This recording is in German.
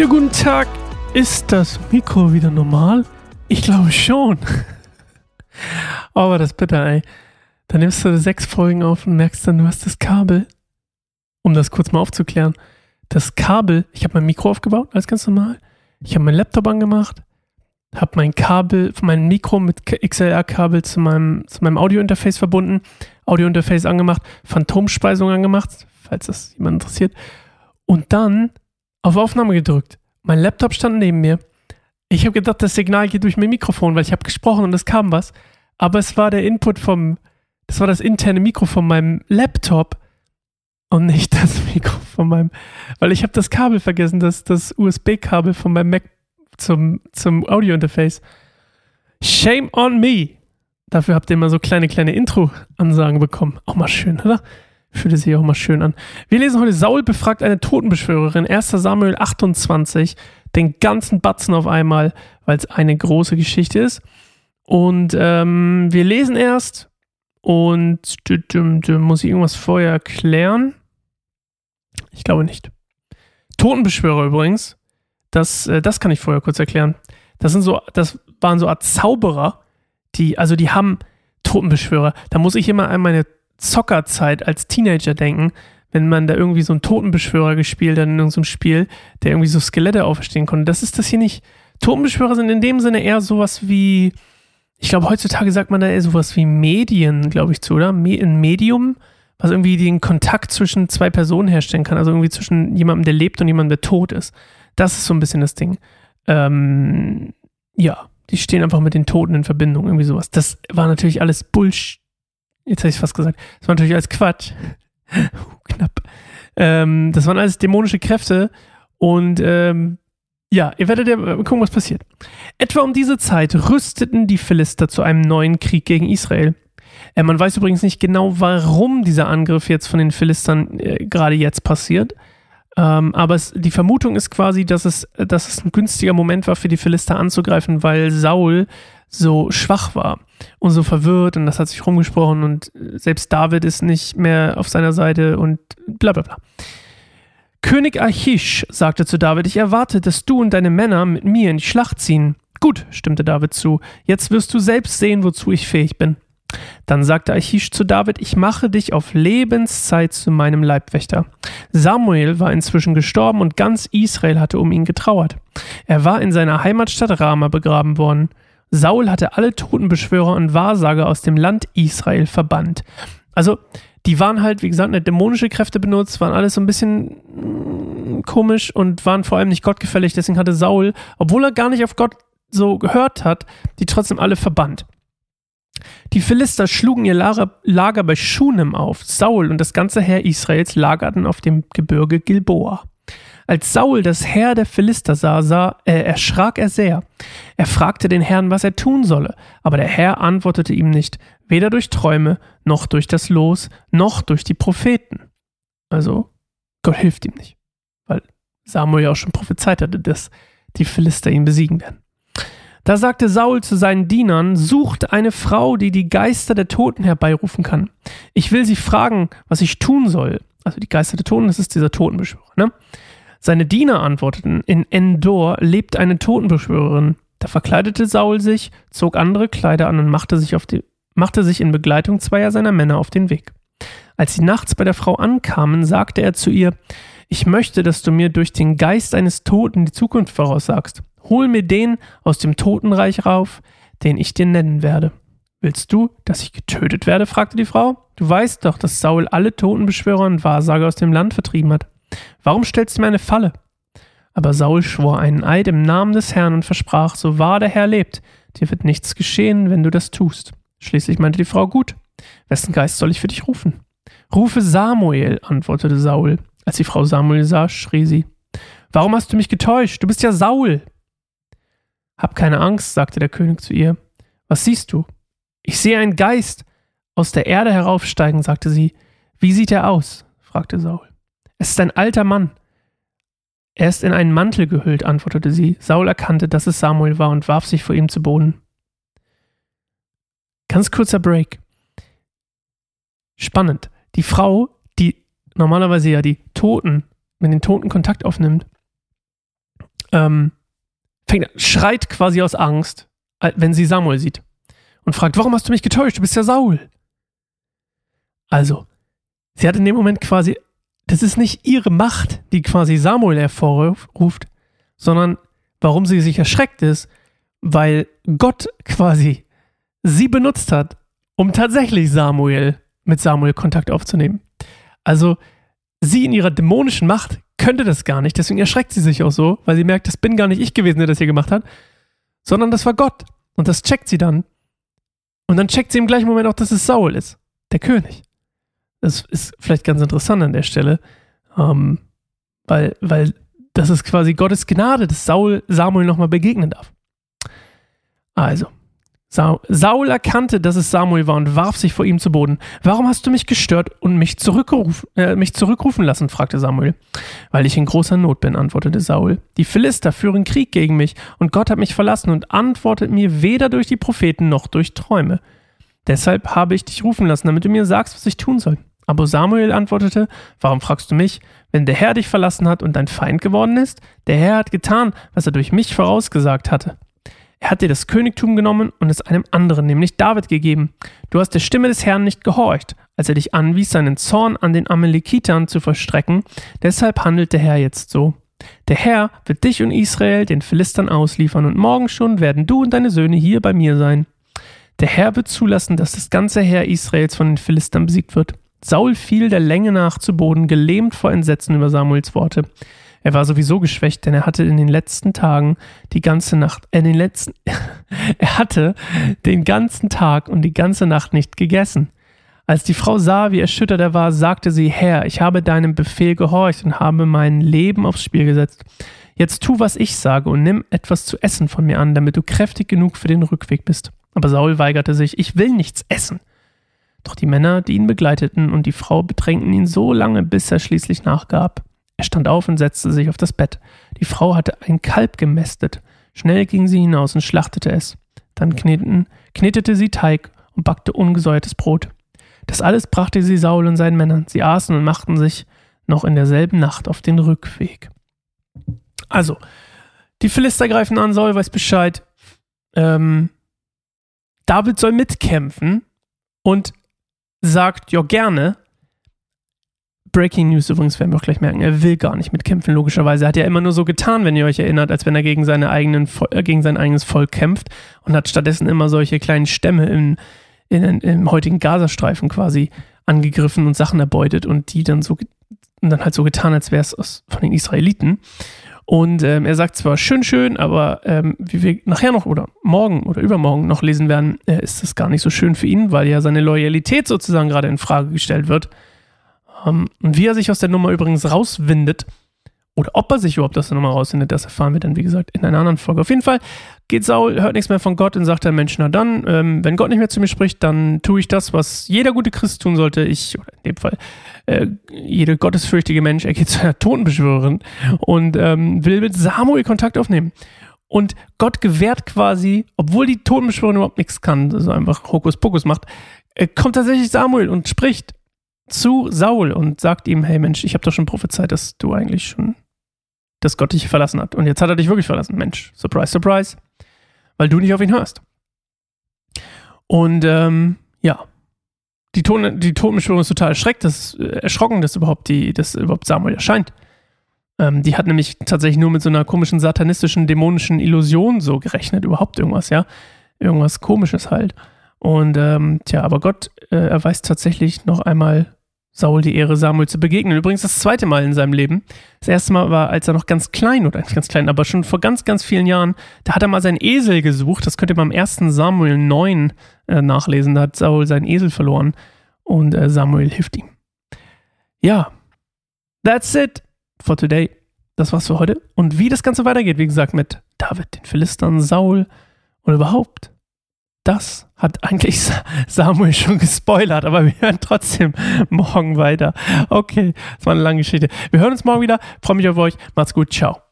Ja, guten Tag. Ist das Mikro wieder normal? Ich glaube schon. Aber das bitter, ey. Dann nimmst du sechs Folgen auf und merkst dann, du hast das Kabel. Um das kurz mal aufzuklären. Das Kabel, ich habe mein Mikro aufgebaut, alles ganz normal. Ich habe meinen Laptop angemacht, habe mein Kabel, mein Mikro mit XLR-Kabel zu meinem, zu meinem Audio-Interface verbunden, Audio-Interface angemacht, Phantomspeisung angemacht, falls das jemand interessiert. Und dann auf Aufnahme gedrückt. Mein Laptop stand neben mir. Ich habe gedacht, das Signal geht durch mein Mikrofon, weil ich habe gesprochen und es kam was. Aber es war der Input vom, das war das interne Mikro von meinem Laptop und nicht das Mikro von meinem, weil ich habe das Kabel vergessen, das, das USB-Kabel von meinem Mac zum, zum Audio-Interface. Shame on me. Dafür habt ihr immer so kleine, kleine Intro-Ansagen bekommen. Auch mal schön, oder? Fühlte sich auch mal schön an. Wir lesen heute Saul befragt eine Totenbeschwörerin, 1. Samuel 28, den ganzen Batzen auf einmal, weil es eine große Geschichte ist. Und ähm, wir lesen erst und muss ich irgendwas vorher erklären? Ich glaube nicht. Totenbeschwörer übrigens, das, äh, das kann ich vorher kurz erklären. Das sind so, das waren so Art Zauberer, die, also die haben Totenbeschwörer. Da muss ich immer an meine Zockerzeit als Teenager denken, wenn man da irgendwie so einen Totenbeschwörer gespielt hat in irgendeinem Spiel, der irgendwie so Skelette auferstehen konnte. Das ist das hier nicht. Totenbeschwörer sind in dem Sinne eher sowas wie, ich glaube, heutzutage sagt man da eher sowas wie Medien, glaube ich, zu, oder? Ein Medium, was irgendwie den Kontakt zwischen zwei Personen herstellen kann. Also irgendwie zwischen jemandem, der lebt und jemandem, der tot ist. Das ist so ein bisschen das Ding. Ähm, ja, die stehen einfach mit den Toten in Verbindung, irgendwie sowas. Das war natürlich alles Bullshit Jetzt habe ich es fast gesagt. Das war natürlich alles Quatsch. Knapp. Ähm, das waren alles dämonische Kräfte. Und ähm, ja, ihr werdet ja gucken, was passiert. Etwa um diese Zeit rüsteten die Philister zu einem neuen Krieg gegen Israel. Äh, man weiß übrigens nicht genau, warum dieser Angriff jetzt von den Philistern äh, gerade jetzt passiert. Ähm, aber es, die Vermutung ist quasi, dass es, dass es ein günstiger Moment war für die Philister anzugreifen, weil Saul so schwach war und so verwirrt und das hat sich rumgesprochen und selbst David ist nicht mehr auf seiner Seite und bla bla bla. König Achish sagte zu David, ich erwarte, dass du und deine Männer mit mir in die Schlacht ziehen. Gut, stimmte David zu, jetzt wirst du selbst sehen, wozu ich fähig bin. Dann sagte Achish zu David, ich mache dich auf Lebenszeit zu meinem Leibwächter. Samuel war inzwischen gestorben und ganz Israel hatte um ihn getrauert. Er war in seiner Heimatstadt Rama begraben worden. Saul hatte alle Totenbeschwörer und Wahrsager aus dem Land Israel verbannt. Also, die waren halt, wie gesagt, eine dämonische Kräfte benutzt, waren alles so ein bisschen mm, komisch und waren vor allem nicht gottgefällig. Deswegen hatte Saul, obwohl er gar nicht auf Gott so gehört hat, die trotzdem alle verbannt. Die Philister schlugen ihr Lager, Lager bei Schunem auf. Saul und das ganze Heer Israels lagerten auf dem Gebirge Gilboa. Als Saul das Heer der Philister sah, sah äh, erschrak er sehr. Er fragte den Herrn, was er tun solle, aber der Herr antwortete ihm nicht, weder durch Träume, noch durch das Los, noch durch die Propheten. Also, Gott hilft ihm nicht, weil Samuel ja auch schon prophezeit hatte, dass die Philister ihn besiegen werden. Da sagte Saul zu seinen Dienern, sucht eine Frau, die die Geister der Toten herbeirufen kann. Ich will sie fragen, was ich tun soll. Also die Geister der Toten, das ist dieser Totenbeschwörer, ne? Seine Diener antworteten, in Endor lebt eine Totenbeschwörerin. Da verkleidete Saul sich, zog andere Kleider an und machte sich, die, machte sich in Begleitung zweier seiner Männer auf den Weg. Als sie nachts bei der Frau ankamen, sagte er zu ihr, ich möchte, dass du mir durch den Geist eines Toten die Zukunft voraussagst. Hol mir den aus dem Totenreich rauf, den ich dir nennen werde. Willst du, dass ich getötet werde? fragte die Frau. Du weißt doch, dass Saul alle Totenbeschwörer und Wahrsager aus dem Land vertrieben hat. Warum stellst du mir eine Falle? Aber Saul schwor einen Eid im Namen des Herrn und versprach, so wahr der Herr lebt, dir wird nichts geschehen, wenn du das tust. Schließlich meinte die Frau, gut, wessen Geist soll ich für dich rufen? Rufe Samuel, antwortete Saul. Als die Frau Samuel sah, schrie sie, Warum hast du mich getäuscht? Du bist ja Saul. Hab keine Angst, sagte der König zu ihr. Was siehst du? Ich sehe einen Geist aus der Erde heraufsteigen, sagte sie. Wie sieht er aus? fragte Saul. Es ist ein alter Mann. Er ist in einen Mantel gehüllt, antwortete sie. Saul erkannte, dass es Samuel war und warf sich vor ihm zu Boden. Ganz kurzer Break. Spannend. Die Frau, die normalerweise ja die Toten, mit den Toten Kontakt aufnimmt, ähm, fängt, schreit quasi aus Angst, wenn sie Samuel sieht. Und fragt, warum hast du mich getäuscht? Du bist ja Saul. Also, sie hat in dem Moment quasi, das ist nicht ihre Macht, die quasi Samuel hervorruft, sondern warum sie sich erschreckt ist, weil Gott quasi sie benutzt hat, um tatsächlich Samuel mit Samuel Kontakt aufzunehmen. Also sie in ihrer dämonischen Macht könnte das gar nicht, deswegen erschreckt sie sich auch so, weil sie merkt, das bin gar nicht ich gewesen, der das hier gemacht hat, sondern das war Gott. Und das checkt sie dann. Und dann checkt sie im gleichen Moment auch, dass es Saul ist, der König. Das ist vielleicht ganz interessant an der Stelle, ähm, weil, weil das ist quasi Gottes Gnade, dass Saul Samuel nochmal begegnen darf. Also, Saul erkannte, dass es Samuel war und warf sich vor ihm zu Boden. Warum hast du mich gestört und mich, äh, mich zurückrufen lassen? fragte Samuel. Weil ich in großer Not bin, antwortete Saul. Die Philister führen Krieg gegen mich und Gott hat mich verlassen und antwortet mir weder durch die Propheten noch durch Träume. Deshalb habe ich dich rufen lassen, damit du mir sagst, was ich tun soll. Aber Samuel antwortete, warum fragst du mich? Wenn der Herr dich verlassen hat und dein Feind geworden ist, der Herr hat getan, was er durch mich vorausgesagt hatte. Er hat dir das Königtum genommen und es einem anderen, nämlich David, gegeben. Du hast der Stimme des Herrn nicht gehorcht, als er dich anwies, seinen Zorn an den Amalekitern zu verstrecken. Deshalb handelt der Herr jetzt so. Der Herr wird dich und Israel den Philistern ausliefern und morgen schon werden du und deine Söhne hier bei mir sein. Der Herr wird zulassen, dass das ganze Heer Israels von den Philistern besiegt wird. Saul fiel der Länge nach zu Boden, gelähmt vor Entsetzen über Samuels Worte. Er war sowieso geschwächt, denn er hatte in den letzten Tagen die ganze Nacht, äh, in den letzten, er hatte den ganzen Tag und die ganze Nacht nicht gegessen. Als die Frau sah, wie erschüttert er war, sagte sie, Herr, ich habe deinem Befehl gehorcht und habe mein Leben aufs Spiel gesetzt. Jetzt tu, was ich sage und nimm etwas zu essen von mir an, damit du kräftig genug für den Rückweg bist. Aber Saul weigerte sich, ich will nichts essen. Doch die Männer, die ihn begleiteten und die Frau bedrängten ihn so lange, bis er schließlich nachgab. Er stand auf und setzte sich auf das Bett. Die Frau hatte ein Kalb gemästet. Schnell ging sie hinaus und schlachtete es. Dann kneten, knetete sie Teig und backte ungesäuertes Brot. Das alles brachte sie Saul und seinen Männern. Sie aßen und machten sich noch in derselben Nacht auf den Rückweg. Also, die Philister greifen an, Saul weiß Bescheid. Ähm, David soll mitkämpfen und sagt, ja gerne, Breaking News übrigens, werden wir auch gleich merken, er will gar nicht mitkämpfen, logischerweise. Er hat ja immer nur so getan, wenn ihr euch erinnert, als wenn er gegen, seine eigenen, äh, gegen sein eigenes Volk kämpft und hat stattdessen immer solche kleinen Stämme im, in, im heutigen Gazastreifen quasi angegriffen und Sachen erbeutet und die dann so und dann halt so getan, als wäre es von den Israeliten. Und ähm, er sagt zwar schön, schön, aber ähm, wie wir nachher noch oder morgen oder übermorgen noch lesen werden, äh, ist das gar nicht so schön für ihn, weil ja seine Loyalität sozusagen gerade in Frage gestellt wird. Ähm, und wie er sich aus der Nummer übrigens rauswindet, oder ob er sich überhaupt aus der Nummer rauswindet, das erfahren wir dann, wie gesagt, in einer anderen Folge. Auf jeden Fall geht Saul, hört nichts mehr von Gott und sagt der Mensch, na dann, ähm, wenn Gott nicht mehr zu mir spricht, dann tue ich das, was jeder gute Christ tun sollte. Ich, oder in dem Fall, äh, jeder gottesfürchtige Mensch, er geht zu einer Totenbeschwörerin und ähm, will mit Samuel Kontakt aufnehmen. Und Gott gewährt quasi, obwohl die Totenbeschwörerin überhaupt nichts kann, also einfach Hokuspokus macht, äh, kommt tatsächlich Samuel und spricht zu Saul und sagt ihm, hey Mensch, ich habe doch schon prophezeit, dass du eigentlich schon, dass Gott dich verlassen hat. Und jetzt hat er dich wirklich verlassen. Mensch, surprise, surprise. Weil du nicht auf ihn hörst. Und ähm, ja, die, Ton, die Totenbeschwörung ist total erschreckt, das, äh, erschrocken, dass überhaupt, die, dass überhaupt Samuel erscheint. Ähm, die hat nämlich tatsächlich nur mit so einer komischen satanistischen, dämonischen Illusion so gerechnet, überhaupt irgendwas, ja. Irgendwas komisches halt. Und ähm, tja, aber Gott äh, erweist tatsächlich noch einmal Saul die Ehre, Samuel zu begegnen. Übrigens das zweite Mal in seinem Leben. Das erste Mal war, als er noch ganz klein, oder nicht ganz klein, aber schon vor ganz, ganz vielen Jahren, da hat er mal seinen Esel gesucht. Das könnt ihr beim ersten Samuel 9 äh, nachlesen. Da hat Saul seinen Esel verloren und äh, Samuel hilft ihm. Ja, that's it for today. Das war's für heute. Und wie das Ganze weitergeht, wie gesagt, mit David, den Philistern, Saul und überhaupt das hat eigentlich Samuel schon gespoilert, aber wir hören trotzdem morgen weiter. Okay, das war eine lange Geschichte. Wir hören uns morgen wieder. Freue mich auf euch. Macht's gut. Ciao.